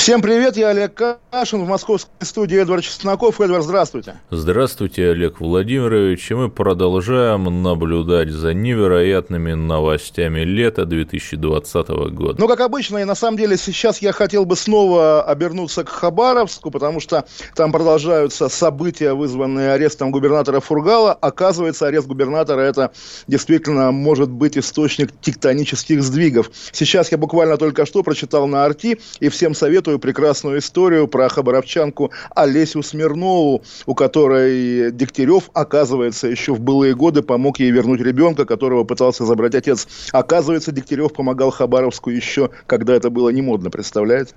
Всем привет, я Олег Кашин в московской студии Эдвард Чесноков. Эдвард, здравствуйте. Здравствуйте, Олег Владимирович. И мы продолжаем наблюдать за невероятными новостями лета 2020 года. Ну, как обычно, и на самом деле сейчас я хотел бы снова обернуться к Хабаровску, потому что там продолжаются события, вызванные арестом губернатора Фургала. Оказывается, арест губернатора это действительно может быть источник тектонических сдвигов. Сейчас я буквально только что прочитал на Арти, и всем советую эту прекрасную историю про хабаровчанку Олесю Смирнову, у которой Дегтярев, оказывается, еще в былые годы помог ей вернуть ребенка, которого пытался забрать отец. Оказывается, Дегтярев помогал Хабаровску еще, когда это было не модно, представляете?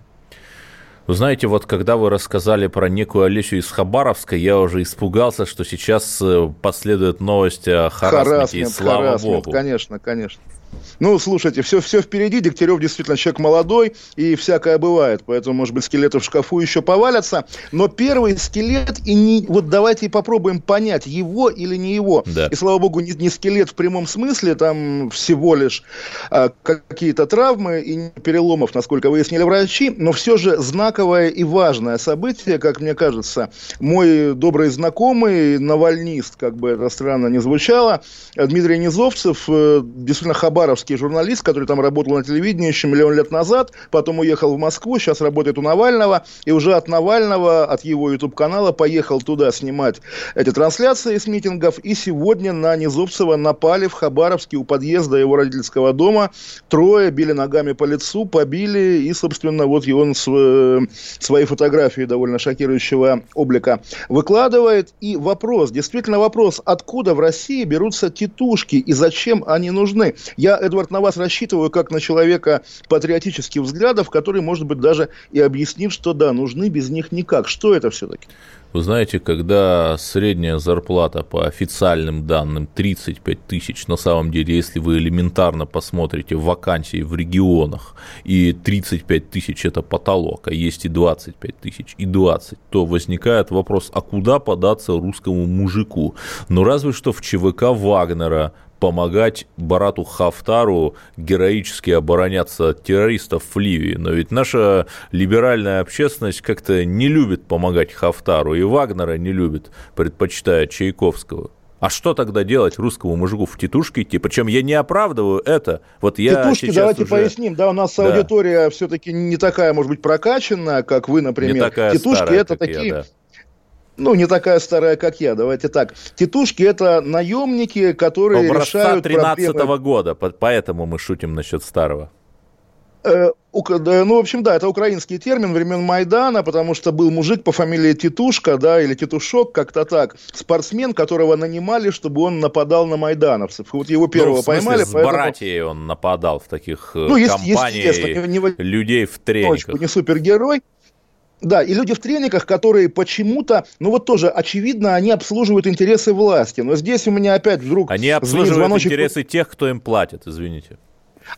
Вы знаете, вот когда вы рассказали про некую Олесю из Хабаровска, я уже испугался, что сейчас э, последует новость о харасменте, и слава харасмент, богу. Конечно, конечно. Ну, слушайте, все, все впереди. Дегтярев действительно человек молодой, и всякое бывает. Поэтому, может быть, скелеты в шкафу еще повалятся. Но первый скелет, и не, вот давайте попробуем понять, его или не его. Да. И, слава богу, не, не скелет в прямом смысле, там всего лишь а, какие-то травмы и переломов, насколько выяснили врачи. Но все же знаковое и важное событие, как мне кажется. Мой добрый знакомый, навальнист, как бы это странно не звучало, Дмитрий Низовцев, э, действительно хабар хабаровский журналист, который там работал на телевидении еще миллион лет назад, потом уехал в Москву, сейчас работает у Навального, и уже от Навального, от его YouTube-канала поехал туда снимать эти трансляции с митингов, и сегодня на Низовцева напали в Хабаровске у подъезда его родительского дома, трое били ногами по лицу, побили, и, собственно, вот он свои фотографии довольно шокирующего облика выкладывает, и вопрос, действительно вопрос, откуда в России берутся титушки и зачем они нужны? Я Эдвард, на вас рассчитываю как на человека патриотических взглядов, который, может быть, даже и объяснит, что да, нужны без них никак. Что это все-таки? Вы знаете, когда средняя зарплата по официальным данным 35 тысяч, на самом деле, если вы элементарно посмотрите вакансии в регионах, и 35 тысяч это потолок, а есть и 25 тысяч, и 20, то возникает вопрос, а куда податься русскому мужику? Ну, разве что в ЧВК Вагнера помогать Барату Хафтару героически обороняться от террористов в Ливии. Но ведь наша либеральная общественность как-то не любит помогать Хафтару, и Вагнера не любит, предпочитая Чайковского. А что тогда делать русскому мужику в титушке идти? Причем я не оправдываю это. Вот я Титушки, давайте уже... поясним. Да, у нас да. аудитория все-таки не такая, может быть, прокачанная, как вы, например. Не такая Титушки старая, это такие. Я, да ну, не такая старая, как я, давайте так. Титушки – это наемники, которые Образца решают 13 -го проблемы... года, поэтому мы шутим насчет старого. Э, ну, в общем, да, это украинский термин времен Майдана, потому что был мужик по фамилии Титушка, да, или Титушок, как-то так, спортсмен, которого нанимали, чтобы он нападал на майдановцев. Вот его первого ну, в смысле, поймали. с поэтому... братьей он нападал в таких э, ну, компаниях людей в трениках. Не супергерой, да, и люди в трениках, которые почему-то, ну вот тоже очевидно, они обслуживают интересы власти. Но здесь у меня опять вдруг... Они обслуживают звоночек... интересы тех, кто им платит, извините.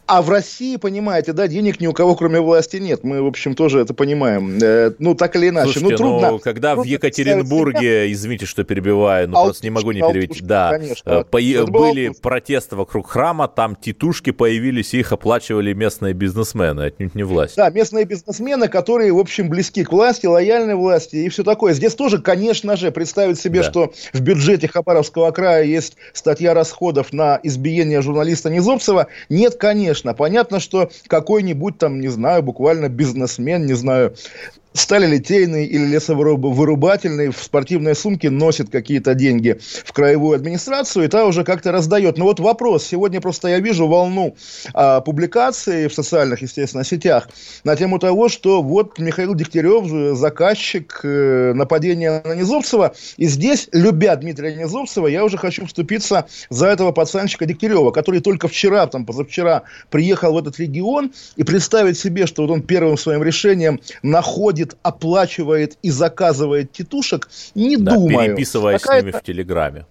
А в России, понимаете, да, денег ни у кого, кроме власти, нет. Мы, в общем, тоже это понимаем. Э, ну, так или иначе. Слушайте, ну, трудно, ну, когда трудно в Екатеринбурге, извините, что перебиваю, но просто не могу не перевести. Да, конечно, э, по- были протесты вокруг храма, там титушки появились, их оплачивали местные бизнесмены, отнюдь не власть. Да, местные бизнесмены, которые, в общем, близки к власти, лояльны власти и все такое. Здесь тоже, конечно же, представить себе, да. что в бюджете Хабаровского края есть статья расходов на избиение журналиста Низовцева. Нет, конечно конечно. Понятно, что какой-нибудь там, не знаю, буквально бизнесмен, не знаю, сталелитейный или лесовырубательный в спортивной сумке носит какие-то деньги в краевую администрацию, и та уже как-то раздает. Но вот вопрос. Сегодня просто я вижу волну а, публикаций в социальных, естественно, сетях на тему того, что вот Михаил Дегтярев, заказчик э, нападения на Низовцева, и здесь, любя Дмитрия Низовцева, я уже хочу вступиться за этого пацанчика Дегтярева, который только вчера, там, позавчера приехал в этот регион, и представить себе, что вот он первым своим решением находит находит, оплачивает и заказывает тетушек, не да, думаю. переписываясь с ними в Телеграме.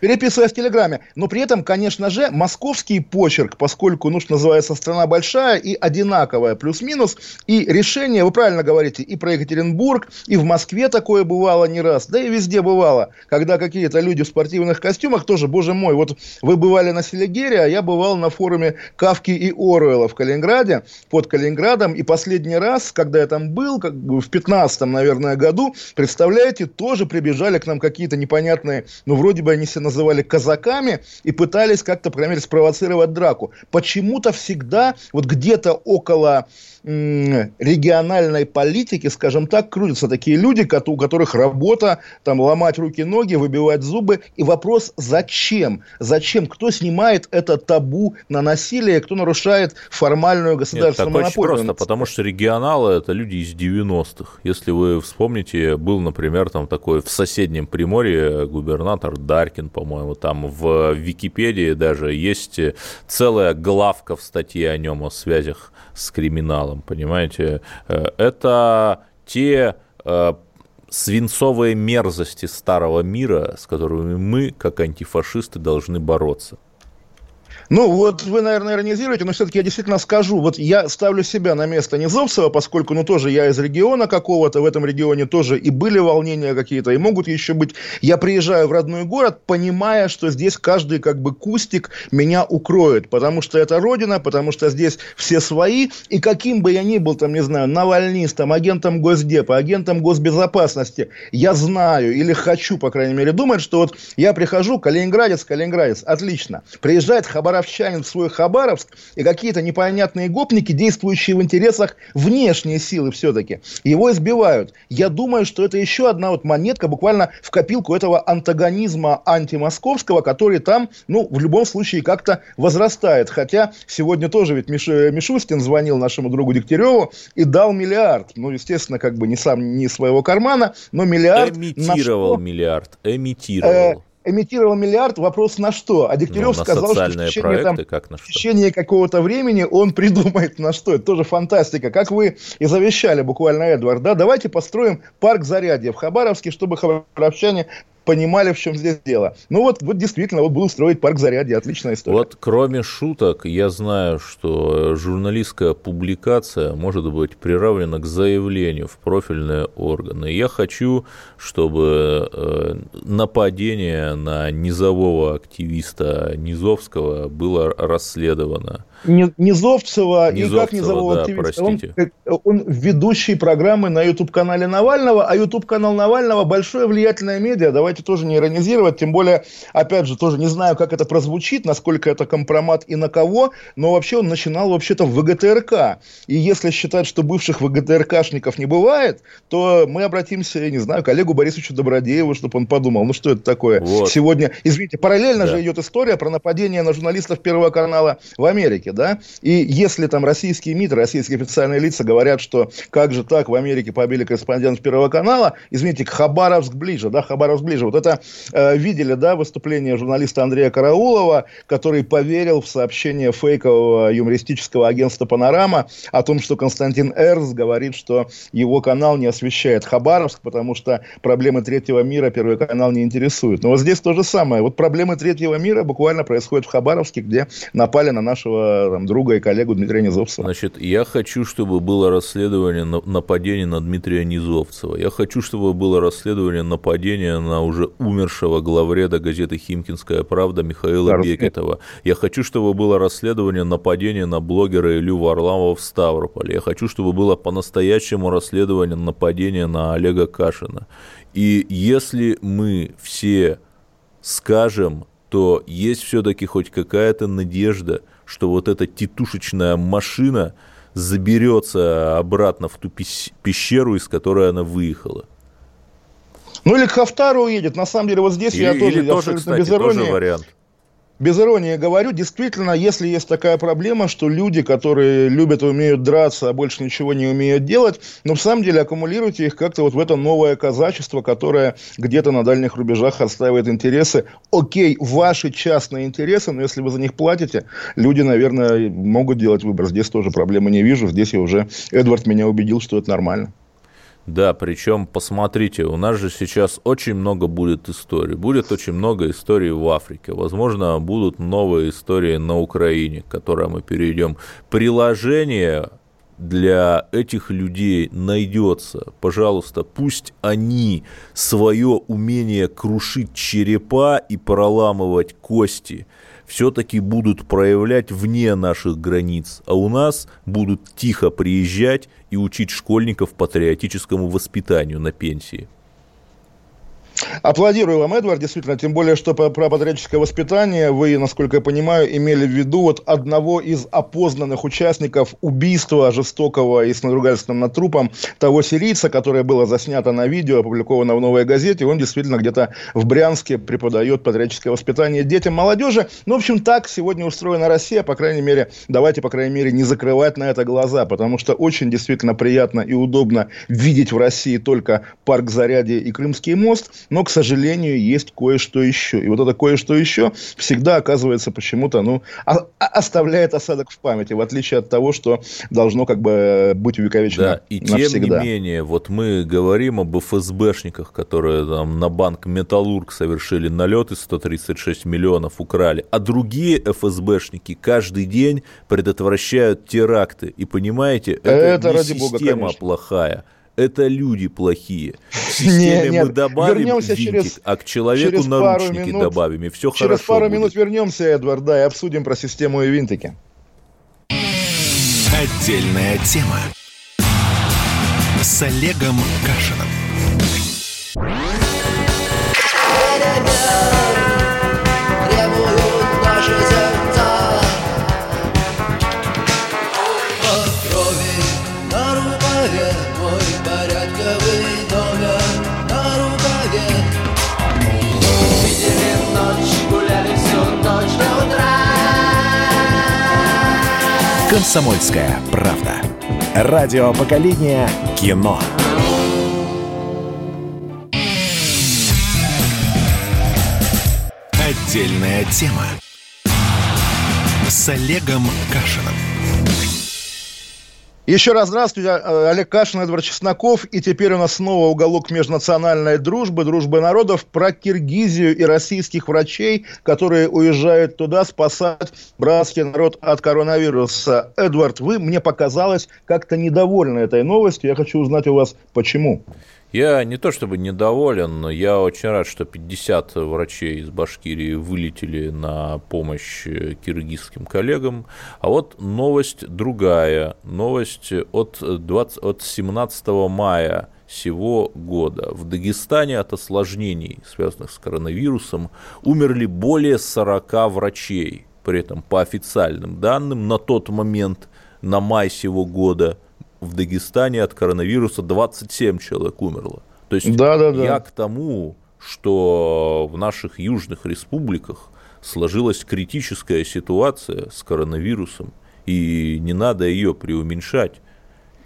Переписываясь в Телеграме. Но при этом, конечно же, московский почерк, поскольку, ну, что называется, страна большая и одинаковая, плюс-минус, и решение, вы правильно говорите, и про Екатеринбург, и в Москве такое бывало не раз, да и везде бывало, когда какие-то люди в спортивных костюмах тоже, боже мой, вот вы бывали на Селигере, а я бывал на форуме Кавки и Оруэлла в Калининграде, под Калининградом, и последний раз, когда я там был, как в 15 наверное, году, представляете, тоже прибежали к нам какие-то непонятные, ну, вроде бы они себя называли казаками и пытались как-то, по крайней мере, спровоцировать драку. Почему-то всегда вот где-то около региональной политики, скажем так, крутятся такие люди, у которых работа, там, ломать руки-ноги, выбивать зубы. И вопрос, зачем? Зачем? Кто снимает это табу на насилие, кто нарушает формальную государственную Нет, так монополию? очень просто, потому что регионалы – это люди из 90-х. Если вы вспомните, был, например, там такой в соседнем Приморье губернатор Даркин, по-моему, там в Википедии даже есть целая главка в статье о нем, о связях с криминалом, понимаете? Э, это те э, свинцовые мерзости старого мира, с которыми мы, как антифашисты, должны бороться. Ну, вот вы, наверное, иронизируете, но все-таки я действительно скажу. Вот я ставлю себя на место Низовцева, поскольку, ну, тоже я из региона какого-то, в этом регионе тоже и были волнения какие-то, и могут еще быть. Я приезжаю в родной город, понимая, что здесь каждый как бы кустик меня укроет, потому что это родина, потому что здесь все свои, и каким бы я ни был, там, не знаю, навальнистом, агентом Госдепа, агентом госбезопасности, я знаю или хочу, по крайней мере, думать, что вот я прихожу, Калининградец, Калининградец, отлично. Приезжает Хабар хабаровчанин в свой Хабаровск, и какие-то непонятные гопники, действующие в интересах внешней силы все-таки, его избивают. Я думаю, что это еще одна вот монетка буквально в копилку этого антагонизма антимосковского, который там, ну, в любом случае как-то возрастает. Хотя сегодня тоже ведь Миш... Мишустин звонил нашему другу Дегтяреву и дал миллиард. Ну, естественно, как бы не сам, не своего кармана, но миллиард... Эмитировал миллиард, эмитировал. Э, эмитировал миллиард, вопрос на что? А Дегтярев ну, сказал, что в течение, проекты, там, как на что? в течение какого-то времени он придумает на что. Это тоже фантастика. Как вы и завещали буквально, Эдвард, да? Давайте построим парк Зарядье в Хабаровске, чтобы хабаровчане понимали, в чем здесь дело. Ну вот, вот действительно, вот буду строить парк зарядья, отличная история. Вот кроме шуток, я знаю, что журналистская публикация может быть приравнена к заявлению в профильные органы. Я хочу, чтобы э, нападение на низового активиста Низовского было расследовано. Низовцева, и как Низового да, активиста. Он, он ведущий программы на YouTube-канале Навального, а YouTube-канал Навального большое влиятельное медиа, давайте тоже не иронизировать, тем более, опять же, тоже не знаю, как это прозвучит, насколько это компромат и на кого, но вообще он начинал вообще-то в ВГТРК. И если считать, что бывших ВГТРКшников не бывает, то мы обратимся, я не знаю, к Олегу Борисовичу Добродееву, чтобы он подумал, ну что это такое вот. сегодня. Извините, параллельно да. же идет история про нападение на журналистов Первого канала в Америке, да? И если там российские МИД, российские официальные лица говорят, что как же так, в Америке побили корреспондент Первого канала, извините, Хабаровск ближе, да, Хабаровск ближе. Вот это э, видели, да, выступление журналиста Андрея Караулова, который поверил в сообщение фейкового юмористического агентства «Панорама» о том, что Константин Эрс говорит, что его канал не освещает Хабаровск, потому что проблемы третьего мира Первый канал не интересует. Но вот здесь то же самое. Вот проблемы третьего мира буквально происходят в Хабаровске, где напали на нашего там, друга и коллегу Дмитрия Низовцева. Значит, я хочу, чтобы было расследование нападения на Дмитрия Низовцева. Я хочу, чтобы было расследование нападения на уже умершего главреда газеты «Химкинская правда» Михаила да, Бекетова. Я хочу, чтобы было расследование нападения на блогера Илью Варламова в Ставрополе. Я хочу, чтобы было по-настоящему расследование нападения на Олега Кашина. И если мы все скажем, то есть все-таки хоть какая-то надежда – что вот эта титушечная машина заберется обратно в ту пещеру, из которой она выехала. Ну или к Хафтару уедет. На самом деле вот здесь или, я тоже, или тоже кстати, без иронии. Тоже вариант без иронии говорю, действительно, если есть такая проблема, что люди, которые любят и умеют драться, а больше ничего не умеют делать, но в самом деле аккумулируйте их как-то вот в это новое казачество, которое где-то на дальних рубежах отстаивает интересы. Окей, ваши частные интересы, но если вы за них платите, люди, наверное, могут делать выбор. Здесь тоже проблемы не вижу. Здесь я уже, Эдвард меня убедил, что это нормально. Да, причем, посмотрите, у нас же сейчас очень много будет историй. Будет очень много историй в Африке. Возможно, будут новые истории на Украине, к которым мы перейдем. Приложение для этих людей найдется. Пожалуйста, пусть они свое умение крушить черепа и проламывать кости все-таки будут проявлять вне наших границ, а у нас будут тихо приезжать и учить школьников патриотическому воспитанию на пенсии. Аплодирую вам, Эдвард, действительно, тем более, что про, про воспитание вы, насколько я понимаю, имели в виду вот одного из опознанных участников убийства жестокого и с надругательством над трупом того сирийца, которое было заснято на видео, опубликовано в «Новой газете», он действительно где-то в Брянске преподает патриотическое воспитание детям, молодежи. Ну, в общем, так сегодня устроена Россия, по крайней мере, давайте, по крайней мере, не закрывать на это глаза, потому что очень действительно приятно и удобно видеть в России только парк Зарядье и Крымский мост, но, к сожалению, есть кое-что еще. И вот это кое-что еще всегда оказывается почему-то, ну, а, а, оставляет осадок в памяти, в отличие от того, что должно как бы быть увековечено Да, и навсегда. тем не менее, вот мы говорим об ФСБшниках, которые там на банк Металлург совершили налеты, 136 миллионов украли, а другие ФСБшники каждый день предотвращают теракты. И понимаете, это, это не ради система бога, плохая это люди плохие. В системе нет, нет. мы добавим вернемся винтик, через, а к человеку через наручники минут, добавим, и все через хорошо Через пару будет. минут вернемся, Эдвард, да, и обсудим про систему и винтики. Отдельная тема с Олегом Кашиным. «Комсомольская правда». Радио поколения кино. Отдельная тема с Олегом Кашиным. Еще раз здравствуйте, э, Олег Кашин, Эдвард Чесноков. И теперь у нас снова уголок межнациональной дружбы, дружбы народов про Киргизию и российских врачей, которые уезжают туда спасать братский народ от коронавируса. Эдвард, вы, мне показалось, как-то недовольны этой новостью. Я хочу узнать у вас, почему. Я не то чтобы недоволен, но я очень рад, что 50 врачей из Башкирии вылетели на помощь киргизским коллегам. А вот новость другая. Новость от, 20, от 17 мая сего года. В Дагестане от осложнений, связанных с коронавирусом, умерли более 40 врачей. При этом по официальным данным на тот момент, на май сего года – в Дагестане от коронавируса 27 человек умерло. То есть да, да, да. я к тому, что в наших южных республиках сложилась критическая ситуация с коронавирусом, и не надо ее преуменьшать.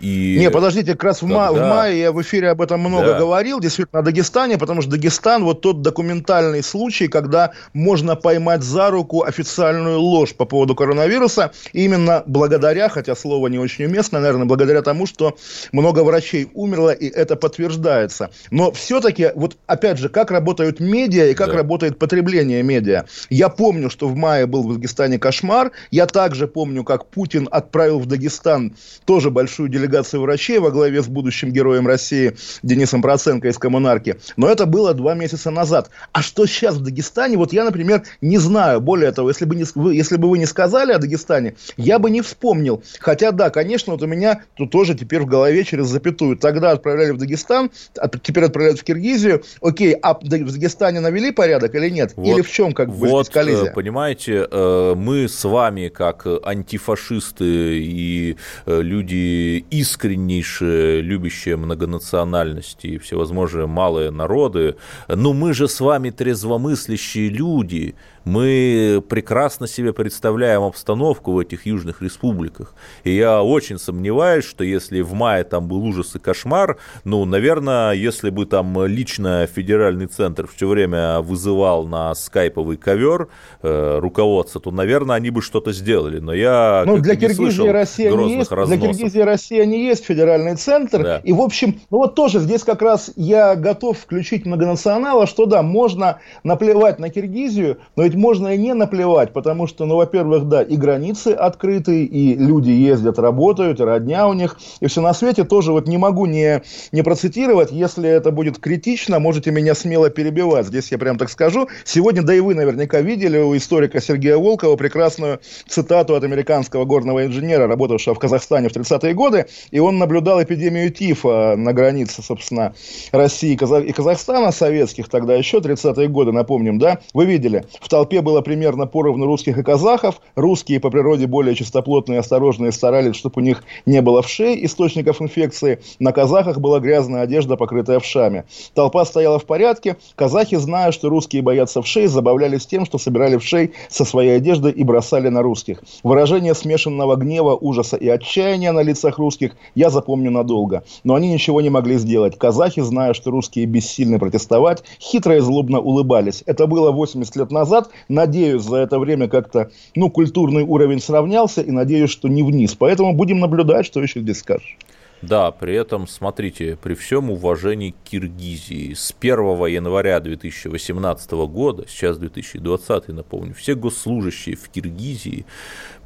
И не, подождите, как раз в, ма- в мае я в эфире об этом много да. говорил, действительно, о Дагестане, потому что Дагестан вот тот документальный случай, когда можно поймать за руку официальную ложь по поводу коронавируса, именно благодаря, хотя слово не очень уместно, наверное, благодаря тому, что много врачей умерло, и это подтверждается. Но все-таки, вот опять же, как работают медиа и как да. работает потребление медиа. Я помню, что в мае был в Дагестане кошмар, я также помню, как Путин отправил в Дагестан тоже большую делегацию делегацию врачей во главе с будущим героем России Денисом Проценко из «Коммунарки». Но это было два месяца назад. А что сейчас в Дагестане, вот я, например, не знаю. Более того, если бы, не, если бы вы не сказали о Дагестане, я бы не вспомнил. Хотя, да, конечно, вот у меня тут тоже теперь в голове через запятую. Тогда отправляли в Дагестан, а теперь отправляют в Киргизию. Окей, а в Дагестане навели порядок или нет? Вот, или в чем как бы вот, коллизия? Э, понимаете, э, мы с вами, как антифашисты и э, люди искреннейшие, любящие многонациональности и всевозможные малые народы, но мы же с вами трезвомыслящие люди, мы прекрасно себе представляем обстановку в этих южных республиках. И я очень сомневаюсь, что если в мае там был ужас и кошмар, ну, наверное, если бы там лично федеральный центр все время вызывал на скайповый ковер э, руководство, то, наверное, они бы что-то сделали. Но я ну, для Киргизии Россия не есть, Для Киргизии Россия не есть федеральный центр. Да. И, в общем, ну вот тоже здесь как раз я готов включить многонационала, что да, можно наплевать на Киргизию, но ведь можно и не наплевать, потому что, ну, во-первых, да, и границы открыты, и люди ездят, работают, и родня у них, и все на свете. Тоже вот не могу не, не процитировать, если это будет критично, можете меня смело перебивать. Здесь я прям так скажу. Сегодня, да и вы наверняка видели у историка Сергея Волкова прекрасную цитату от американского горного инженера, работавшего в Казахстане в 30-е годы, и он наблюдал эпидемию тифа на границе, собственно, России и Казахстана, советских тогда еще, 30-е годы, напомним, да, вы видели, в толпе было примерно поровну русских и казахов, русские по природе более чистоплотные и осторожные старались, чтобы у них не было вшей источников инфекции, на казахах была грязная одежда, покрытая вшами. Толпа стояла в порядке, казахи, зная, что русские боятся вшей, забавлялись тем, что собирали вшей со своей одежды и бросали на русских. Выражение смешанного гнева, ужаса и отчаяния на лицах русских я запомню надолго. Но они ничего не могли сделать. Казахи, зная, что русские бессильны протестовать, хитро и злобно улыбались. Это было 80 лет назад. Надеюсь, за это время как-то, ну, культурный уровень сравнялся и надеюсь, что не вниз. Поэтому будем наблюдать, что еще здесь скажешь. Да, при этом, смотрите, при всем уважении к Киргизии, с 1 января 2018 года, сейчас 2020, напомню, все госслужащие в Киргизии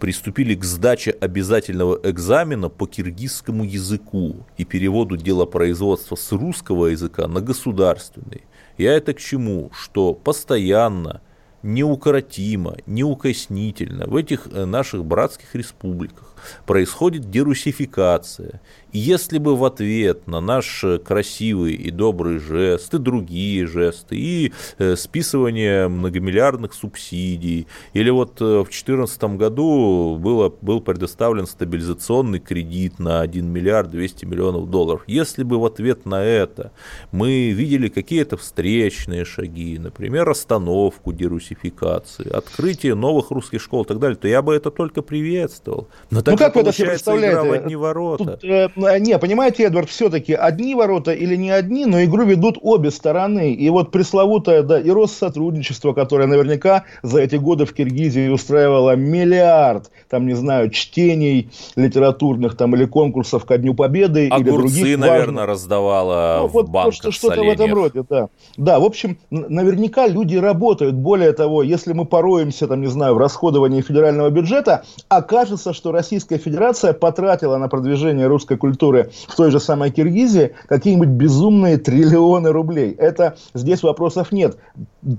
приступили к сдаче обязательного экзамена по киргизскому языку и переводу делопроизводства с русского языка на государственный. Я это к чему? Что постоянно неукротимо, неукоснительно в этих э, наших братских республиках происходит дерусификация. И если бы в ответ на наш красивый и добрый жест, и другие жесты, и э, списывание многомиллиардных субсидий, или вот э, в 2014 году было, был предоставлен стабилизационный кредит на 1 миллиард 200 миллионов долларов, если бы в ответ на это мы видели какие-то встречные шаги, например, остановку дерусификации, открытие новых русских школ и так далее, то я бы это только приветствовал. Но так ну как вы это себе представляете? Игра в одни ворота. Тут, э, не, понимаете, Эдвард, все-таки одни ворота или не одни, но игру ведут обе стороны. И вот пресловутое, да, и Россотрудничество, которое наверняка за эти годы в Киргизии устраивало миллиард, там, не знаю, чтений литературных там или конкурсов ко Дню Победы. Огурцы, или других наверное, важных... раздавала ну, в вот, банках Что-то в этом роде, да. Да, в общем, наверняка люди работают. Более того, если мы пороемся, там, не знаю, в расходовании федерального бюджета, окажется, что Российская Федерация потратила на продвижение русской культуры в той же самой Киргизии какие-нибудь безумные триллионы рублей. Это здесь вопросов нет.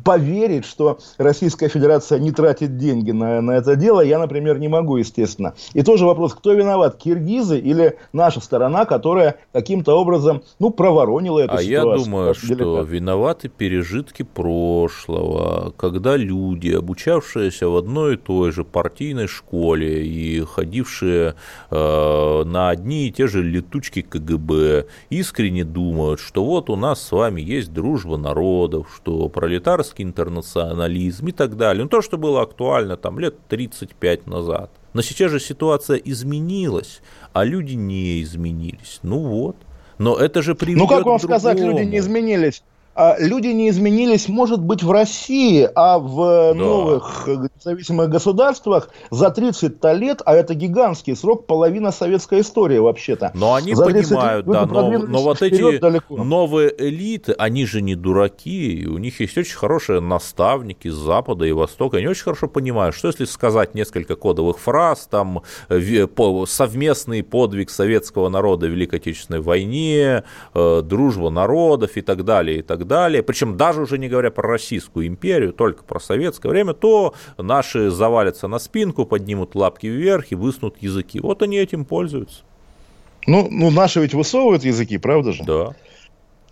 Поверить, что Российская Федерация не тратит деньги на, на это дело, я, например, не могу, естественно. И тоже вопрос, кто виноват, киргизы или наша сторона, которая каким-то образом, ну, проворонила эту а ситуацию. А я думаю, что виноваты пережитки прошлого, когда люди, обучавшиеся в одной и той же партийной школе и ходившие э, на одни и те же летучки КГБ искренне думают, что вот у нас с вами есть дружба народов, что пролетарский интернационализм и так далее. Ну, то, что было актуально там лет 35 назад. Но сейчас же ситуация изменилась, а люди не изменились. Ну вот. Но это же приведет Ну, как вам сказать, люди не изменились? А люди не изменились, может быть, в России, а в да. новых независимых государствах за 30 лет, а это гигантский срок, половина советской истории вообще-то. Но они понимают, да, но, но вот эти далеко. новые элиты, они же не дураки, у них есть очень хорошие наставники с Запада и Востока, они очень хорошо понимают, что если сказать несколько кодовых фраз, там, совместный подвиг советского народа в Великой Отечественной войне, э, дружба народов и так далее, и так далее, причем даже уже не говоря про Российскую империю, только про советское время, то наши завалятся на спинку, поднимут лапки вверх и выснут языки. Вот они этим пользуются. Ну, ну наши ведь высовывают языки, правда же? Да.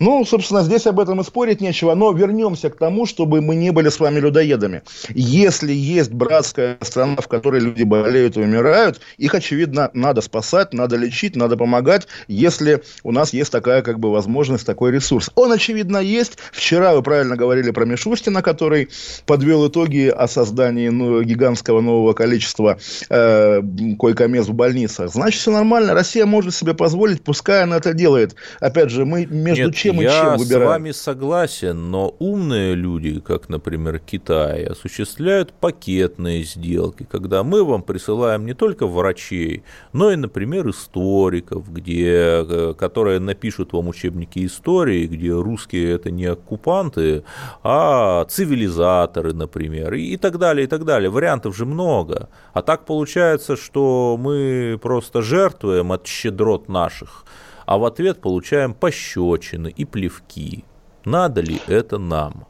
Ну, собственно, здесь об этом и спорить нечего, но вернемся к тому, чтобы мы не были с вами людоедами. Если есть братская страна, в которой люди болеют и умирают, их, очевидно, надо спасать, надо лечить, надо помогать, если у нас есть такая как бы возможность, такой ресурс. Он, очевидно, есть. Вчера вы правильно говорили про Мишустина, который подвел итоги о создании ну, гигантского нового количества э, койко-мест в больницах. Значит, все нормально. Россия может себе позволить, пускай она это делает. Опять же, мы между Нет, зачем и Я чем выбирают? с вами согласен, но умные люди, как, например, Китай, осуществляют пакетные сделки, когда мы вам присылаем не только врачей, но и, например, историков, где, э, которые напишут вам учебники истории, где русские это не оккупанты, а цивилизаторы, например, и так далее, и так далее. Вариантов же много. А так получается, что мы просто жертвуем от щедрот наших, а в ответ получаем пощечины и плевки. Надо ли это нам?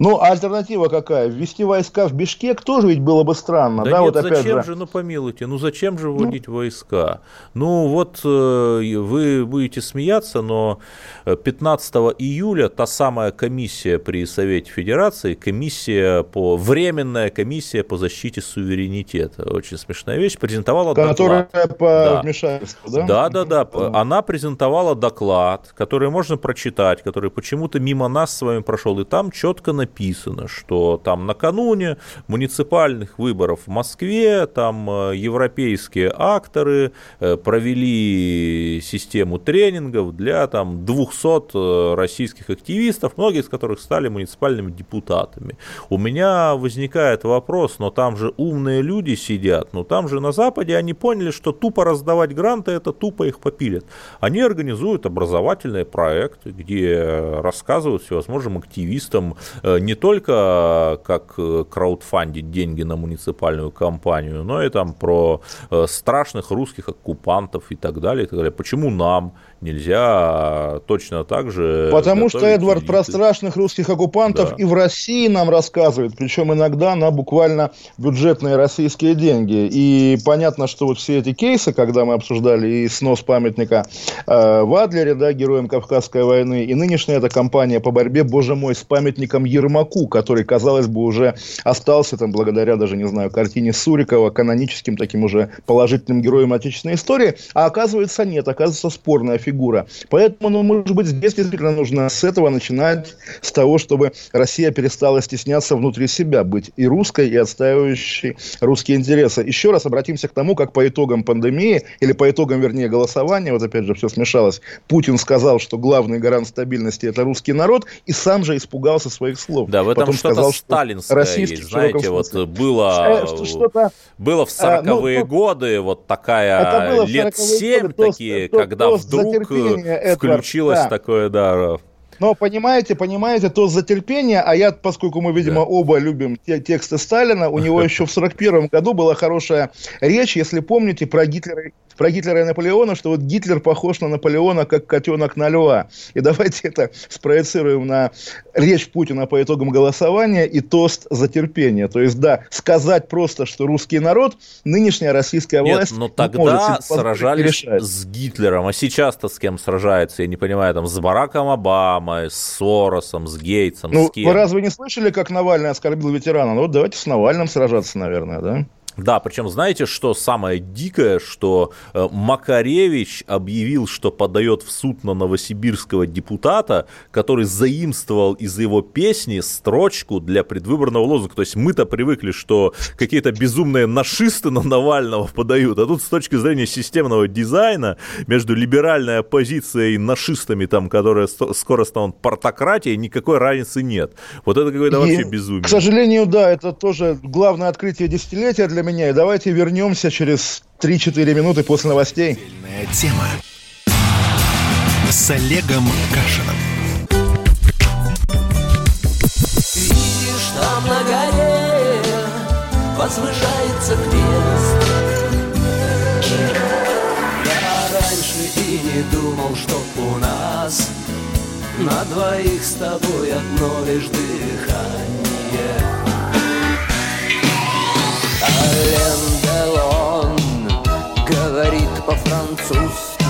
Ну, а альтернатива какая? Ввести войска в Бишкек тоже ведь было бы странно. Да, да нет, вот опять зачем же. же, ну помилуйте, ну зачем же вводить ну, войска? Ну вот э, вы будете смеяться, но 15 июля та самая комиссия при Совете Федерации, комиссия по, временная комиссия по защите суверенитета, очень смешная вещь, презентовала Которая доклад. по да. вмешательству, да? Да, да, да. Она презентовала доклад, который можно прочитать, который почему-то мимо нас с вами прошел, и там четко написано, написано, что там накануне муниципальных выборов в Москве там э, европейские акторы э, провели систему тренингов для там 200 э, российских активистов, многие из которых стали муниципальными депутатами. У меня возникает вопрос, но там же умные люди сидят, но там же на Западе они поняли, что тупо раздавать гранты, это тупо их попилят. Они организуют образовательные проекты, где рассказывают всевозможным активистам не только как краудфандить деньги на муниципальную кампанию, но и там про э, страшных русских оккупантов и так далее. И так далее. Почему нам нельзя точно так же... Потому что, Эдвард, про страшных русских оккупантов да. и в России нам рассказывают, причем иногда на буквально бюджетные российские деньги. И понятно, что вот все эти кейсы, когда мы обсуждали и снос памятника э, в Адлере, да, героям Кавказской войны, и нынешняя эта кампания по борьбе, боже мой, с памятником Ермаку, который, казалось бы, уже остался там благодаря даже, не знаю, картине Сурикова, каноническим таким уже положительным героем отечественной истории, а оказывается нет, оказывается спорная фигура. Поэтому, ну, может быть, здесь действительно нужно с этого начинать, с того, чтобы Россия перестала стесняться внутри себя, быть и русской, и отстаивающей русские интересы. Еще раз обратимся к тому, как по итогам пандемии, или по итогам, вернее, голосования, вот опять же все смешалось, Путин сказал, что главный гарант стабильности это русский народ, и сам же испугался своих слов. Да, в этом Потом что-то сталинское что есть, знаете, вот было, э, что-то, было в 40-е а, ну, годы вот такая лет 7 годы, такие, то, когда то, вдруг включилось да. такое, да, но понимаете, понимаете, то за терпение, а я, поскольку мы, видимо, да. оба любим те тексты Сталина, у него еще в 41 году была хорошая речь, если помните, про Гитлера про Гитлера и Наполеона, что вот Гитлер похож на Наполеона, как котенок на льва. И давайте это спроецируем на речь Путина по итогам голосования и тост за терпение. То есть, да, сказать просто, что русский народ, нынешняя российская Нет, власть... но тогда сражались с Гитлером, а сейчас-то с кем сражается, я не понимаю, там, с Бараком Обамой, с Соросом, с Гейтсом, ну, с кем? Вы разве не слышали, как Навальный оскорбил ветерана? Ну, вот давайте с Навальным сражаться, наверное, да? Да, причем знаете, что самое дикое, что э, Макаревич объявил, что подает в суд на новосибирского депутата, который заимствовал из его песни строчку для предвыборного лозунга. То есть мы-то привыкли, что какие-то безумные нашисты на Навального подают, а тут с точки зрения системного дизайна между либеральной оппозицией и нашистами, там, которые скоро станут портократией, никакой разницы нет. Вот это какое-то вообще безумие. К сожалению, да, это тоже главное открытие десятилетия для меня меня. И давайте вернемся через 3-4 минуты после новостей. Тема с Олегом Кашиным. Видишь, там на горе возвышается крест. Я раньше и не думал, что у нас на двоих с тобой одно лишь дыхание. Делон говорит по-французски.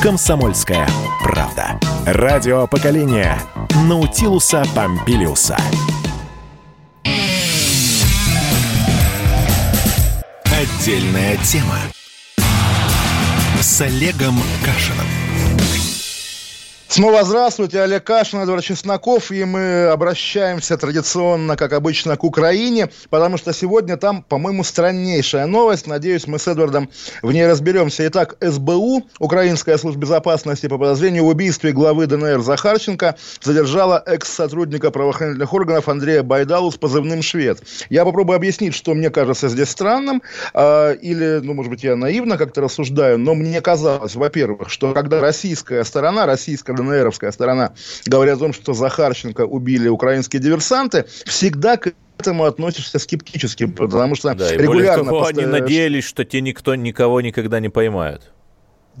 Комсомольская правда. Радио поколения Наутилуса Помпилиуса. Отдельная тема с Олегом Кашиным. Снова здравствуйте, Олег Кашин, Эдвард Чесноков, и мы обращаемся традиционно, как обычно, к Украине, потому что сегодня там, по-моему, страннейшая новость. Надеюсь, мы с Эдвардом в ней разберемся. Итак, СБУ, Украинская служба безопасности по подозрению в убийстве главы ДНР Захарченко, задержала экс-сотрудника правоохранительных органов Андрея Байдалу с позывным «Швед». Я попробую объяснить, что мне кажется здесь странным, э, или, ну, может быть, я наивно как-то рассуждаю, но мне казалось, во-первых, что когда российская сторона, российская ДНРовская сторона говорит о том, что Захарченко убили украинские диверсанты, всегда к этому относишься скептически, потому что да, регулярно... Более того, они надеялись, что те никто никого никогда не поймают.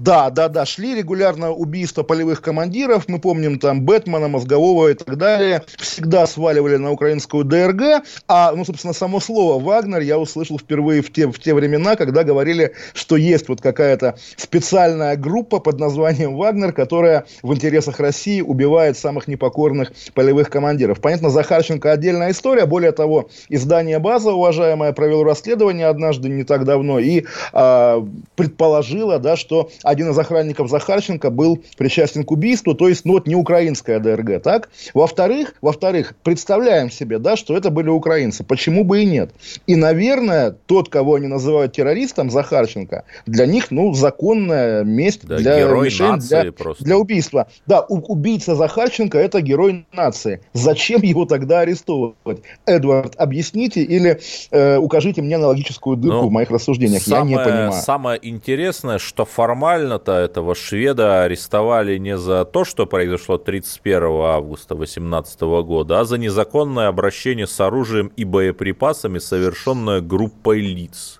Да, да, да, шли регулярно убийства полевых командиров, мы помним там Бэтмена, Мозгового и так далее, всегда сваливали на украинскую ДРГ, а, ну, собственно, само слово «Вагнер» я услышал впервые в те, в те времена, когда говорили, что есть вот какая-то специальная группа под названием «Вагнер», которая в интересах России убивает самых непокорных полевых командиров. Понятно, Захарченко отдельная история, более того, издание «База», уважаемое, провело расследование однажды не так давно и э, предположило, да, что один из охранников Захарченко был причастен к убийству, то есть, ну, вот не украинская ДРГ, так? Во-вторых, во-вторых, представляем себе, да, что это были украинцы. Почему бы и нет? И, наверное, тот, кого они называют террористом, Захарченко, для них, ну, законная месть да, для решения, для, для убийства. Да, у, убийца Захарченко – это герой нации. Зачем его тогда арестовывать? Эдвард, объясните или э, укажите мне аналогическую дырку ну, в моих рассуждениях. Самое, Я не понимаю. Самое интересное, что формально формально-то этого шведа арестовали не за то, что произошло 31 августа 2018 года, а за незаконное обращение с оружием и боеприпасами, совершенное группой лиц.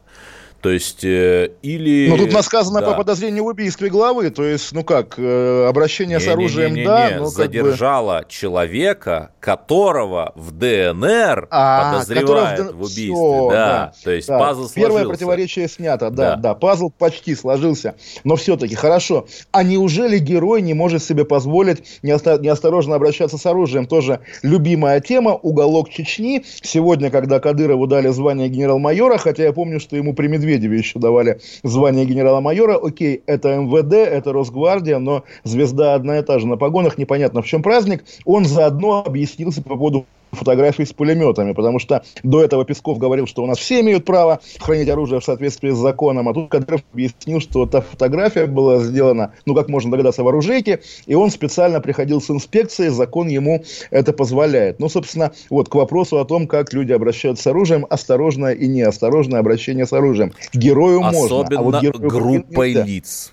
То есть, э, или... Ну, тут насказано да. по подозрению в убийстве главы, то есть, ну как, э, обращение не, с оружием, не, не, да, не, но Задержала бы... человека, которого в ДНР а, подозревают в, в убийстве. Все, да. да, то есть да. пазл сложился. Первое противоречие снято, да, да, да, пазл почти сложился. Но все-таки, хорошо, а неужели герой не может себе позволить неосторожно обращаться с оружием? Тоже любимая тема, уголок Чечни. Сегодня, когда Кадырову дали звание генерал-майора, хотя я помню, что ему при Медведеве еще давали звание генерала-майора. Окей, это МВД, это Росгвардия, но звезда одна и та же. На погонах непонятно в чем праздник. Он заодно объяснился по поводу фотографий с пулеметами, потому что до этого Песков говорил, что у нас все имеют право хранить оружие в соответствии с законом, а тут Кадыров объяснил, что та фотография была сделана, ну, как можно догадаться, в оружейке, и он специально приходил с инспекцией, закон ему это позволяет. Ну, собственно, вот к вопросу о том, как люди обращаются с оружием, осторожное и неосторожное обращение с оружием. Герою Особенно можно, а вот герою группой лиц.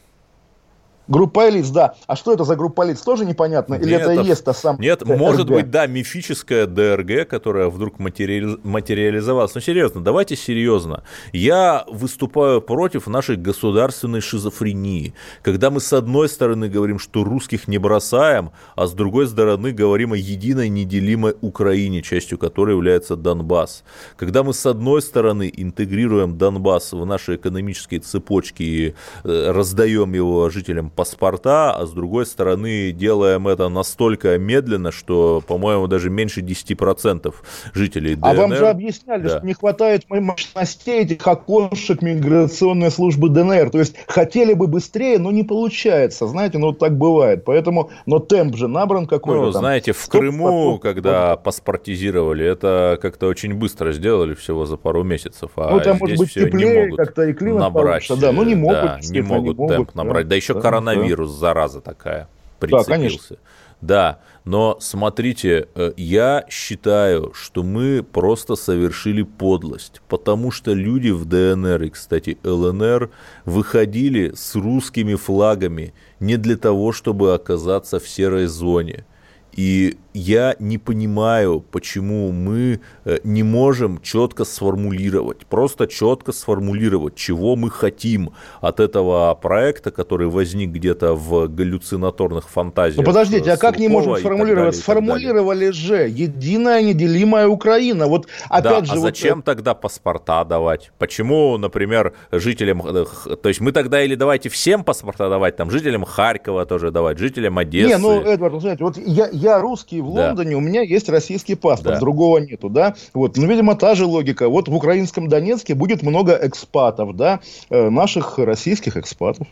Группа лиц, да. А что это за группа лиц, тоже непонятно? Или нет, это и есть та самая Нет, ДРГ? может быть, да, мифическая ДРГ, которая вдруг материали... материализовалась. Но серьезно, давайте серьезно. Я выступаю против нашей государственной шизофрении, когда мы с одной стороны говорим, что русских не бросаем, а с другой стороны говорим о единой неделимой Украине, частью которой является Донбасс. Когда мы с одной стороны интегрируем Донбасс в наши экономические цепочки и э, раздаем его жителям паспорта, а с другой стороны делаем это настолько медленно, что, по-моему, даже меньше 10% жителей ДНР... А вам же объясняли, да. что не хватает мощностей этих окошек миграционной службы ДНР. То есть хотели бы быстрее, но не получается. Знаете, ну вот так бывает. Поэтому, но темп же набран какой-то. Ну, там. знаете, в Крыму, когда паспортизировали, это как-то очень быстро сделали всего за пару месяцев. А ну, там может быть теплее как-то и климат набрать. Да, ну не могут. Да, не могут темп могут, набрать. Да, да еще да, коронавирус, да. зараза такая, прицепился. Да, конечно. Да, но смотрите, э, я считаю, что мы просто совершили подлость, потому что люди в ДНР и, кстати, ЛНР выходили с русскими флагами не для того, чтобы оказаться в серой зоне. И я не понимаю, почему мы э, не можем четко сформулировать, просто четко сформулировать, чего мы хотим от этого проекта, который возник где-то в галлюцинаторных фантазиях. Ну подождите, а как не можем сформулировать? Далее, Сформулировали же единая неделимая Украина. Вот опять да, же. А вот... зачем тогда паспорта давать? Почему, например, жителям, э, то есть мы тогда или давайте всем паспорта давать, там жителям Харькова тоже давать, жителям Одессы. Не, ну Эдвард, знаете, вот я, я русский в да. Лондоне, у меня есть российский паспорт, да. другого нету, да. Вот, ну, видимо, та же логика. Вот в украинском Донецке будет много экспатов, да, э, наших российских экспатов.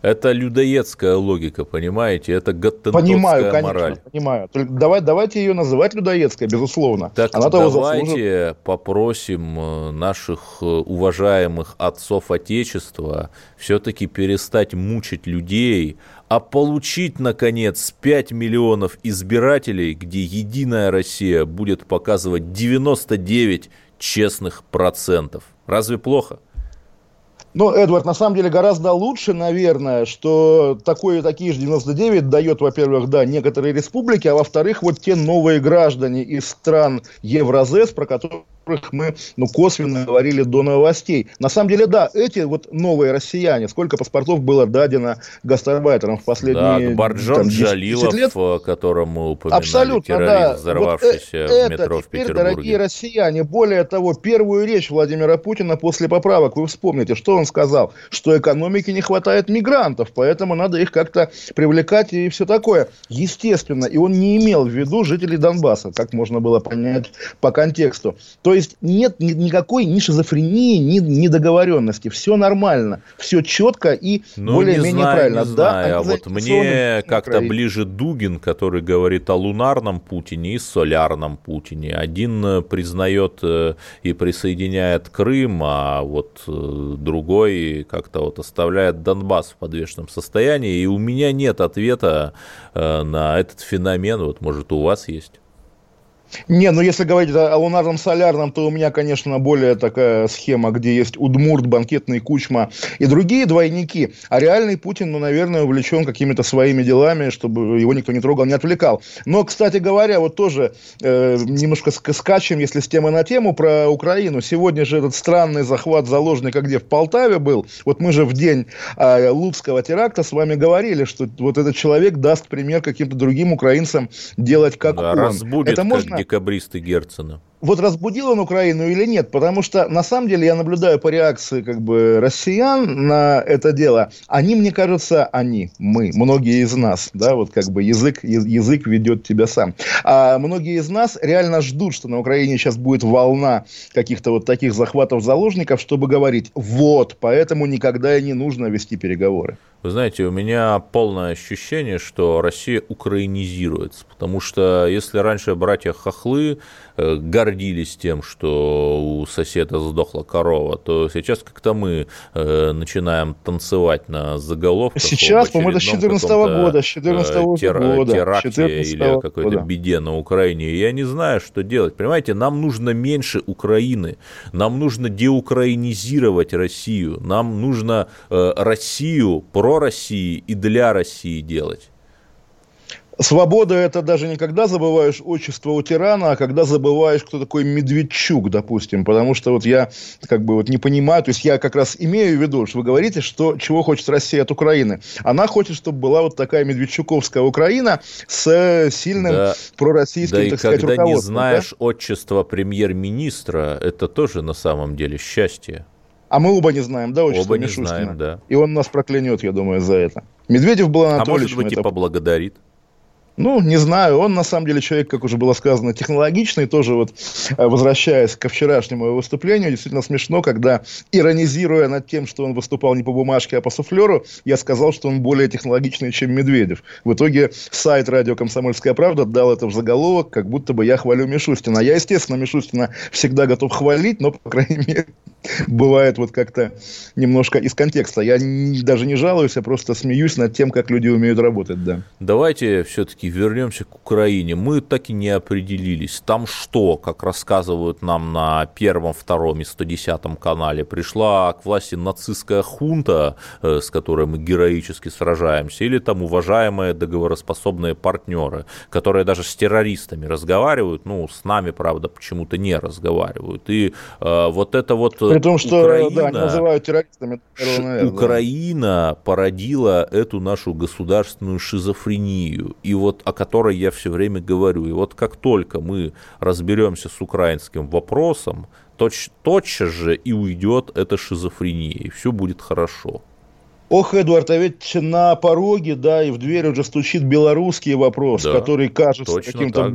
Это людоедская логика, понимаете? Это Понимаю, конечно, мораль. понимаю. Только давай, давайте ее называть людоедской, безусловно. Так Она давайте заслужит. попросим э, наших э, уважаемых отцов Отечества все-таки перестать мучить людей, а получить, наконец, 5 миллионов избирателей, где Единая Россия будет показывать 99 честных процентов. Разве плохо? Ну, Эдвард, на самом деле гораздо лучше, наверное, что такое, такие же 99 дает, во-первых, да, некоторые республики, а во-вторых, вот те новые граждане из стран Евразес, про которые которых мы ну, косвенно говорили до новостей. На самом деле, да, эти вот новые россияне, сколько паспортов было дадено гастарбайтерам в последние да, Барджон там, 10, Джалилов, 10 лет? о котором мы упоминали, Абсолютно, террорист, да. взорвавшийся вот в метро это, в Петербурге. дорогие россияне, более того, первую речь Владимира Путина после поправок, вы вспомните, что он сказал? Что экономике не хватает мигрантов, поэтому надо их как-то привлекать и все такое. Естественно, и он не имел в виду жителей Донбасса, как можно было понять по контексту. То есть нет ни, никакой ни шизофрении, ни недоговоренности. Все нормально, все четко и ну, более-менее правильно. Не да, знаю, а вот мне как-то ближе Дугин, который говорит о лунарном Путине и солярном Путине. Один э, признает э, и присоединяет Крым, а вот э, другой как-то вот оставляет Донбасс в подвешенном состоянии. И у меня нет ответа на этот феномен. Вот, может, у вас есть? Не, ну если говорить о лунарном солярном, то у меня, конечно, более такая схема, где есть Удмурт, банкетный Кучма и другие двойники. А реальный Путин, ну, наверное, увлечен какими-то своими делами, чтобы его никто не трогал, не отвлекал. Но, кстати говоря, вот тоже э, немножко скачем, если с темы на тему, про Украину. Сегодня же этот странный захват заложника, где в Полтаве был. Вот мы же в день э, Луцкого теракта с вами говорили, что вот этот человек даст пример каким-то другим украинцам делать как да, он. Разбудит, Это можно декабристы Герцена. Вот разбудил он Украину или нет? Потому что, на самом деле, я наблюдаю по реакции как бы россиян на это дело. Они, мне кажется, они, мы, многие из нас, да, вот как бы язык, язык ведет тебя сам. А многие из нас реально ждут, что на Украине сейчас будет волна каких-то вот таких захватов заложников, чтобы говорить, вот, поэтому никогда и не нужно вести переговоры. Вы знаете, у меня полное ощущение, что Россия украинизируется, потому что если раньше братья-хохлы э, гордились тем, что у соседа сдохла корова, то сейчас как-то мы э, начинаем танцевать на заголовках. Сейчас, по-моему, это с 2014 года, с 2014 э, тер, года. Теракте 14 или какой-то беде на Украине. Я не знаю, что делать. Понимаете, нам нужно меньше Украины, нам нужно деукраинизировать Россию, нам нужно Россию про про России и для России делать? Свобода – это даже не когда забываешь отчество у тирана, а когда забываешь, кто такой Медведчук, допустим. Потому что вот я как бы вот не понимаю, то есть я как раз имею в виду, что вы говорите, что чего хочет Россия от Украины. Она хочет, чтобы была вот такая Медведчуковская Украина с сильным да, пророссийским, да так сказать, когда не знаешь да? отчество премьер-министра, это тоже на самом деле счастье. А мы оба не знаем, да, отчество Оба не знаем, да. И он нас проклянет, я думаю, за это. Медведев был Анатольевич. А может быть, это... и поблагодарит. Ну, не знаю, он на самом деле человек, как уже было сказано, технологичный, тоже вот э, возвращаясь ко вчерашнему выступлению, действительно смешно, когда, иронизируя над тем, что он выступал не по бумажке, а по суфлеру, я сказал, что он более технологичный, чем Медведев. В итоге сайт «Радио Комсомольская правда» дал это в заголовок, как будто бы я хвалю Мишустина. Я, естественно, Мишустина всегда готов хвалить, но, по крайней мере, бывает вот как-то немножко из контекста. Я не, даже не жалуюсь, я просто смеюсь над тем, как люди умеют работать, да. Давайте все-таки вернемся к Украине. Мы так и не определились. Там что, как рассказывают нам на первом, втором и 110 канале, пришла к власти нацистская хунта, э, с которой мы героически сражаемся, или там уважаемые договороспособные партнеры, которые даже с террористами разговаривают, ну, с нами, правда, почему-то не разговаривают. И э, вот это вот При том, что, Украина, да, называют террористами. Украина породила эту нашу государственную шизофрению. И вот вот о которой я все время говорю. И вот как только мы разберемся с украинским вопросом, точ, тотчас же и уйдет эта шизофрения, и все будет хорошо. Ох, Эдуард, а ведь на пороге, да, и в дверь уже стучит белорусский вопрос, да, который кажется каким-то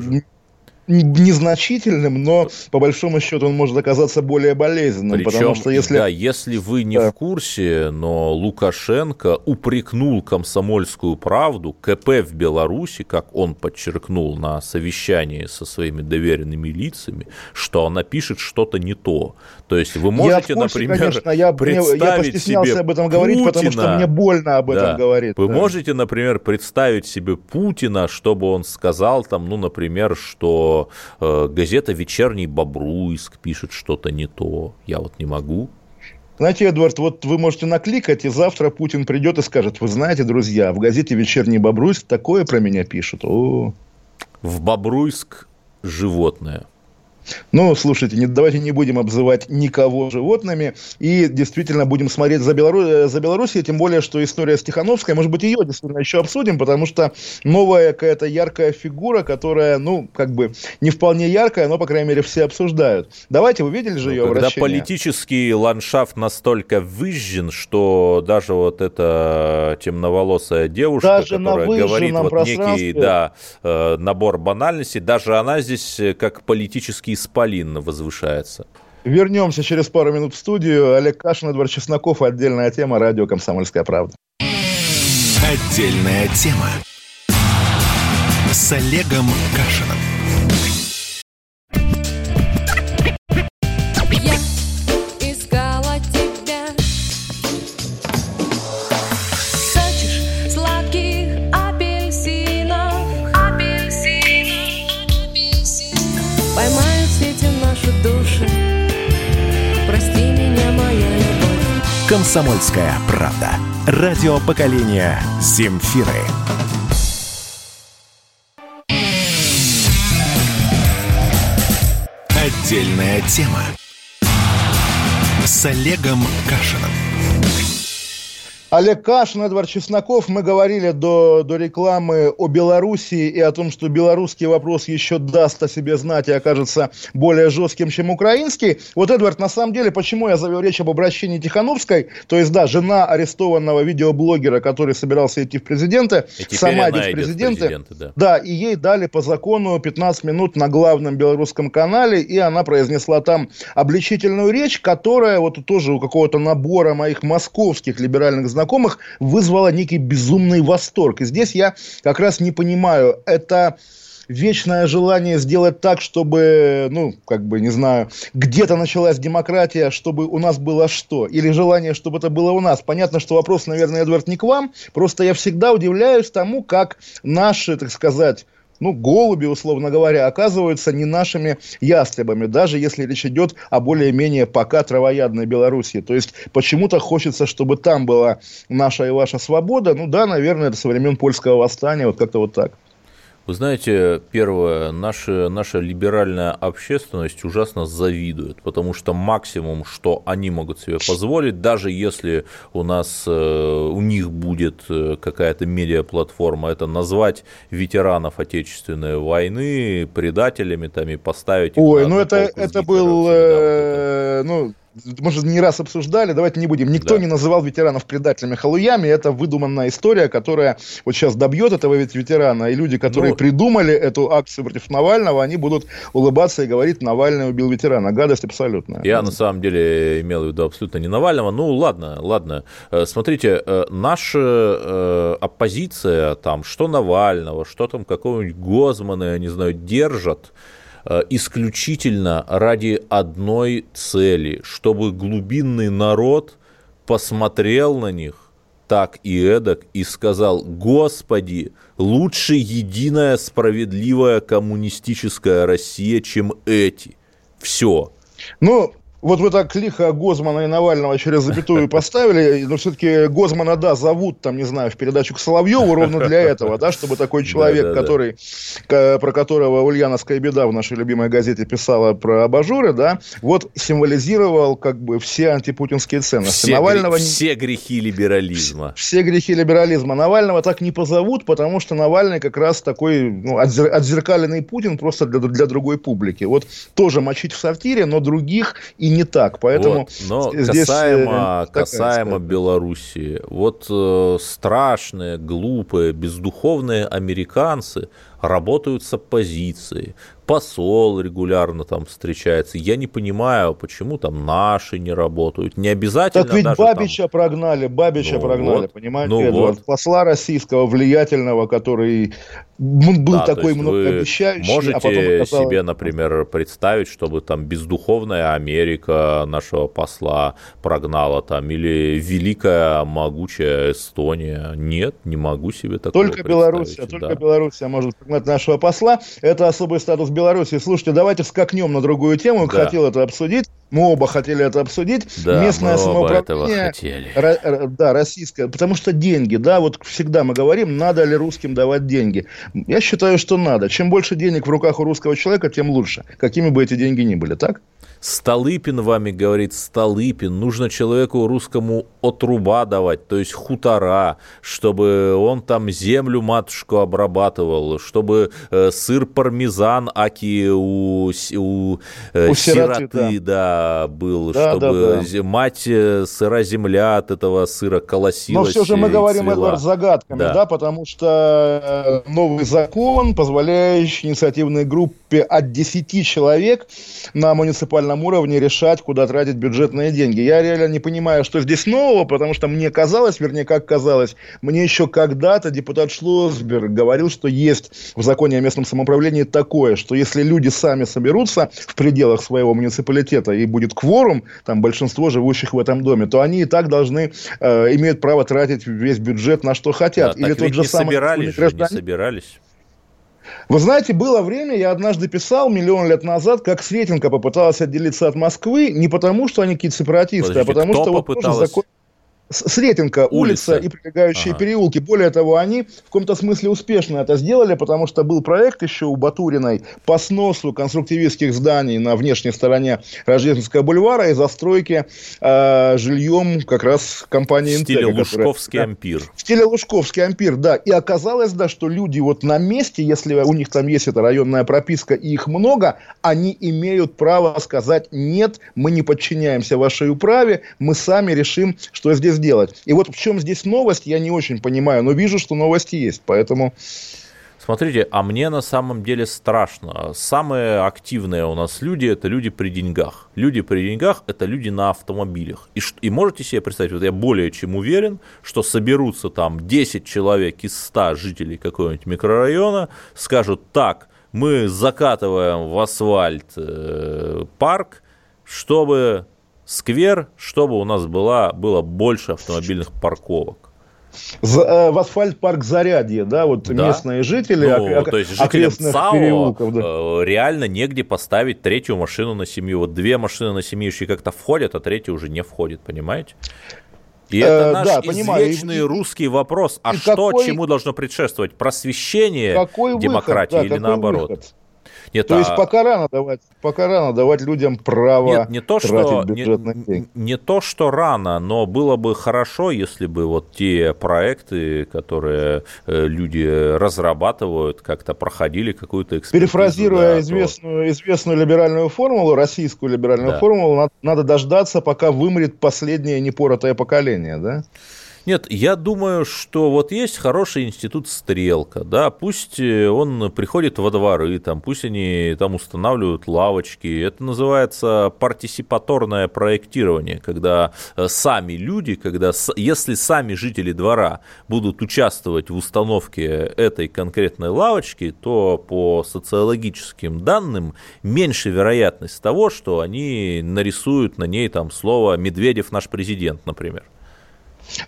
незначительным, но по большому счету он может оказаться более болезненным, Причем, потому что если... Да, если вы не да. в курсе, но Лукашенко упрекнул комсомольскую правду, КП в Беларуси, как он подчеркнул на совещании со своими доверенными лицами, что она пишет что-то не то. То есть вы можете, я курсе, например, конечно, я, представить я себе об этом говорить, Путина, потому что мне больно об этом да, говорить. Вы да. можете, например, представить себе Путина, чтобы он сказал там, ну, например, что э, газета «Вечерний Бобруйск» пишет что-то не то. Я вот не могу. Знаете, Эдвард, вот вы можете накликать, и завтра Путин придет и скажет, вы знаете, друзья, в газете «Вечерний Бобруйск» такое про меня пишут. О. В Бобруйск животное. Ну, слушайте, не, давайте не будем обзывать никого животными и действительно будем смотреть за, Белору... Э, за Белоруссией, тем более, что история Стехановская, может быть, ее действительно еще обсудим, потому что новая какая-то яркая фигура, которая, ну, как бы не вполне яркая, но, по крайней мере, все обсуждают. Давайте, вы видели же ну, ее когда обращение? политический ландшафт настолько выжжен, что даже вот эта темноволосая девушка, даже которая говорит вот некий да, э, набор банальностей, даже она здесь э, как политический исполин возвышается. Вернемся через пару минут в студию. Олег Кашин, Эдвард Чесноков. Отдельная тема. Радио «Комсомольская правда». Отдельная тема. С Олегом Кашиным. «Комсомольская правда». Радио поколения «Земфиры». Отдельная тема. С Олегом Кашиным. Олег Кашин, Эдвард Чесноков. Мы говорили до, до рекламы о Белоруссии и о том, что белорусский вопрос еще даст о себе знать и окажется более жестким, чем украинский. Вот, Эдвард, на самом деле, почему я завел речь об обращении Тихановской, то есть, да, жена арестованного видеоблогера, который собирался идти в президенты, сама идет в президенты. президенты да. да, и ей дали по закону 15 минут на главном белорусском канале, и она произнесла там обличительную речь, которая вот тоже у какого-то набора моих московских либеральных знакомых знакомых вызвало некий безумный восторг. И здесь я как раз не понимаю, это вечное желание сделать так, чтобы, ну, как бы, не знаю, где-то началась демократия, чтобы у нас было что? Или желание, чтобы это было у нас? Понятно, что вопрос, наверное, Эдвард, не к вам. Просто я всегда удивляюсь тому, как наши, так сказать, ну, голуби, условно говоря, оказываются не нашими ястребами, даже если речь идет о более-менее пока травоядной Белоруссии. То есть, почему-то хочется, чтобы там была наша и ваша свобода. Ну да, наверное, это со времен польского восстания, вот как-то вот так. Вы знаете, первое, наша, наша либеральная общественность ужасно завидует, потому что максимум, что они могут себе позволить, даже если у нас, э, у них будет э, какая-то медиаплатформа, это назвать ветеранов Отечественной войны предателями там, и поставить Ой, ну это, это был, э, ну, мы же не раз обсуждали, давайте не будем. Никто да. не называл ветеранов предателями халуями. Это выдуманная история, которая вот сейчас добьет этого ведь ветерана. И люди, которые ну, придумали эту акцию против Навального, они будут улыбаться и говорить, Навальный убил ветерана. Гадость абсолютная. Я на самом деле имел в виду абсолютно не Навального. Ну ладно, ладно. Э, смотрите, э, наша э, оппозиция, там, что Навального, что там какого-нибудь Гозмана, я не знаю, держат исключительно ради одной цели, чтобы глубинный народ посмотрел на них так и эдак и сказал, Господи, лучше единая справедливая коммунистическая Россия, чем эти. Все. Ну, вот вы так лихо Гозмана и Навального через запятую поставили, но все-таки Гозмана, да, зовут, там, не знаю, в передачу к Соловьеву ровно для этого, да, чтобы такой человек, который, про которого Ульяновская беда в нашей любимой газете писала про абажуры, да, вот символизировал как бы все антипутинские ценности. Все, Навального... все грехи либерализма. Все грехи либерализма. Навального так не позовут, потому что Навальный как раз такой ну, отзеркаленный Путин просто для, для другой публики. Вот тоже мочить в сортире, но других и не так. Поэтому вот, но здесь касаемо, э, касаемо Белоруссии, вот э, страшные, глупые, бездуховные американцы работают с оппозицией, посол регулярно там встречается. Я не понимаю, почему там наши не работают. Не обязательно Так ведь даже Бабича там... прогнали, Бабича Ну прогнали, вот, понимаете, ну вот. Посла российского, влиятельного, который был Да, такой многообещающий, можете а потом оказалось- себе, например, представить, чтобы там бездуховная Америка нашего посла прогнала там, или великая могучая Эстония? Нет, не могу себе такого Только Белоруссия, представить, только да. Белоруссия может прогнать нашего посла. Это особый статус Беларуси. Слушайте, давайте скакнем на другую тему. Да. Хотел это обсудить. Мы оба хотели это обсудить. Да, Местное мы оба этого самоуправление. хотели. Ра- ра- да, российское. Потому что деньги, да, вот всегда мы говорим, надо ли русским давать деньги. Я считаю, что надо. Чем больше денег в руках у русского человека, тем лучше. Какими бы эти деньги ни были, так? Столыпин вами говорит, Столыпин, нужно человеку русскому отруба давать, то есть хутора, чтобы он там землю матушку обрабатывал, чтобы э, сыр пармезан аки у, у, э, У сироты, сироты, да. был, Да, чтобы да, да. мать э, сыра земля от этого сыра колосилась Но все же мы говорим, цвела. Эдвард, загадками, Да. да. потому что э, новый закон, позволяющий инициативной группе от 10 человек на муниципальном уровне решать, куда тратить бюджетные деньги. Я реально не понимаю, что здесь нового, потому что мне казалось, вернее, как казалось, мне еще когда-то депутат Шлосберг говорил, что есть в законе о местном самоуправлении такое, что если люди сами соберутся в пределах своего муниципалитета и будет кворум, там большинство живущих в этом доме, то они и так должны, э, имеют право тратить весь бюджет на что Да, хотят. так ведь не собирались же, не собирались. Вы знаете, было время, я однажды писал миллион лет назад, как Сретенка попыталась отделиться от Москвы не потому, что они какие-то сепаратисты, Подождите, а потому что вот тоже закон... С- Сретенка, улица, Улица. и прилегающие Ага. переулки. Более того, они в каком-то смысле успешно это сделали, потому что был проект еще у Батуриной по сносу конструктивистских зданий на внешней стороне Рождественского бульвара и застройки э, жильем как раз компании В стиле «Интега», которая- Лужковский Да. ампир. В стиле Лужковский ампир, да. И оказалось, да, что люди вот на месте, если у них там есть эта районная прописка и их много, они имеют право сказать, нет, мы не подчиняемся вашей управе, мы сами решим, что здесь делать. И вот в чем здесь новость, я не очень понимаю, но вижу, что новости есть, поэтому... Смотрите, а мне на самом деле страшно. Самые активные у нас люди это люди при деньгах. Люди при деньгах это люди на автомобилях. И, и можете себе представить, вот я более чем уверен, что соберутся там 10 человек из 100 жителей какого-нибудь микрорайона, скажут так, мы закатываем в асфальт э, парк, чтобы сквер, чтобы у нас была, было больше автомобильных парковок. За- э, в асфальт-парк Зарядье, да, вот Да. местные жители, Ну, ок- то есть окрестных ЦАО переулков, да. э, реально негде поставить третью машину на семью. Вот две машины на семью еще как-то входят, а третья уже не входит, понимаете? И Э, это наш да, понимаю. извечный И- русский вопрос. А что, какой- чему должно предшествовать? Просвещение Какой демократии выход, да, или наоборот? выход? Нет, То есть а- пока рано давать, пока рано давать людям право Нет, не то, что, не, деньги. не то, что рано, но было бы хорошо, если бы вот те проекты, которые э, люди разрабатывают, как-то проходили какую-то экспертизу. Перефразируя да, известную, известную либеральную формулу, российскую либеральную Да. формулу, надо, надо дождаться, пока вымрет последнее непоротое поколение, да? Нет, я думаю, что вот есть хороший институт Стрелка, да, пусть э, он приходит во дворы, там, пусть они там устанавливают лавочки, это называется партисипаторное проектирование, когда э, сами люди, когда, если сами жители двора будут участвовать в установке этой конкретной лавочки, то по социологическим данным меньше вероятность того, что они нарисуют на ней там слово «Медведев наш президент», например.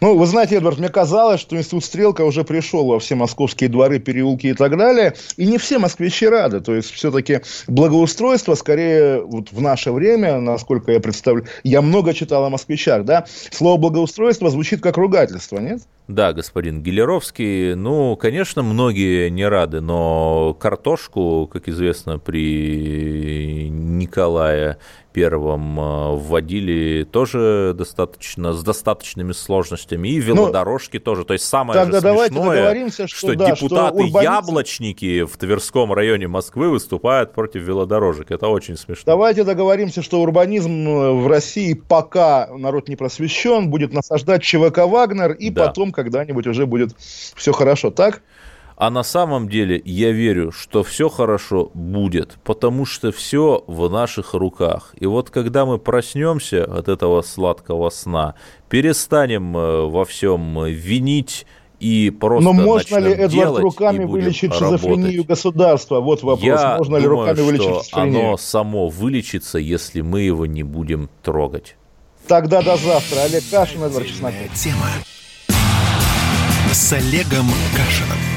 Ну, вы знаете, Эдвард, мне казалось, что институт Стрелка уже пришел во все московские дворы, переулки и так далее, и не все москвичи рады. То есть, все-таки благоустройство, скорее, вот в наше время, насколько я представляю, я много читал о москвичах, да, слово благоустройство звучит как ругательство, нет? Да, господин Гелеровский, ну, конечно, многие не рады, но картошку, как известно, при Николае Первом э, вводили тоже достаточно, с достаточными сложностями, и велодорожки тоже. То есть самое Ну, тогда же смешное, что да, что урбанизм- депутаты-яблочники в Тверском районе Москвы выступают против велодорожек. Это очень смешно. Давайте договоримся, что урбанизм э, в России, пока народ не просвещен, будет насаждать ЧВК «Вагнер», и Да. потом когда-нибудь уже будет все хорошо, так? А на самом деле я верю, что все хорошо будет, потому что все в наших руках. И вот когда мы проснемся от этого сладкого сна, перестанем э, во всем винить и просто Но можно ли, Эдвард, руками вылечить шизофрению работать. государства? Вот вопрос. Я можно ли думаю, руками вылечить что шизофрению? оно само вылечится, если мы его не будем трогать. Тогда до завтра. Олег Кашин, Эдвард Чесноков. Тема с Олегом Кашиным.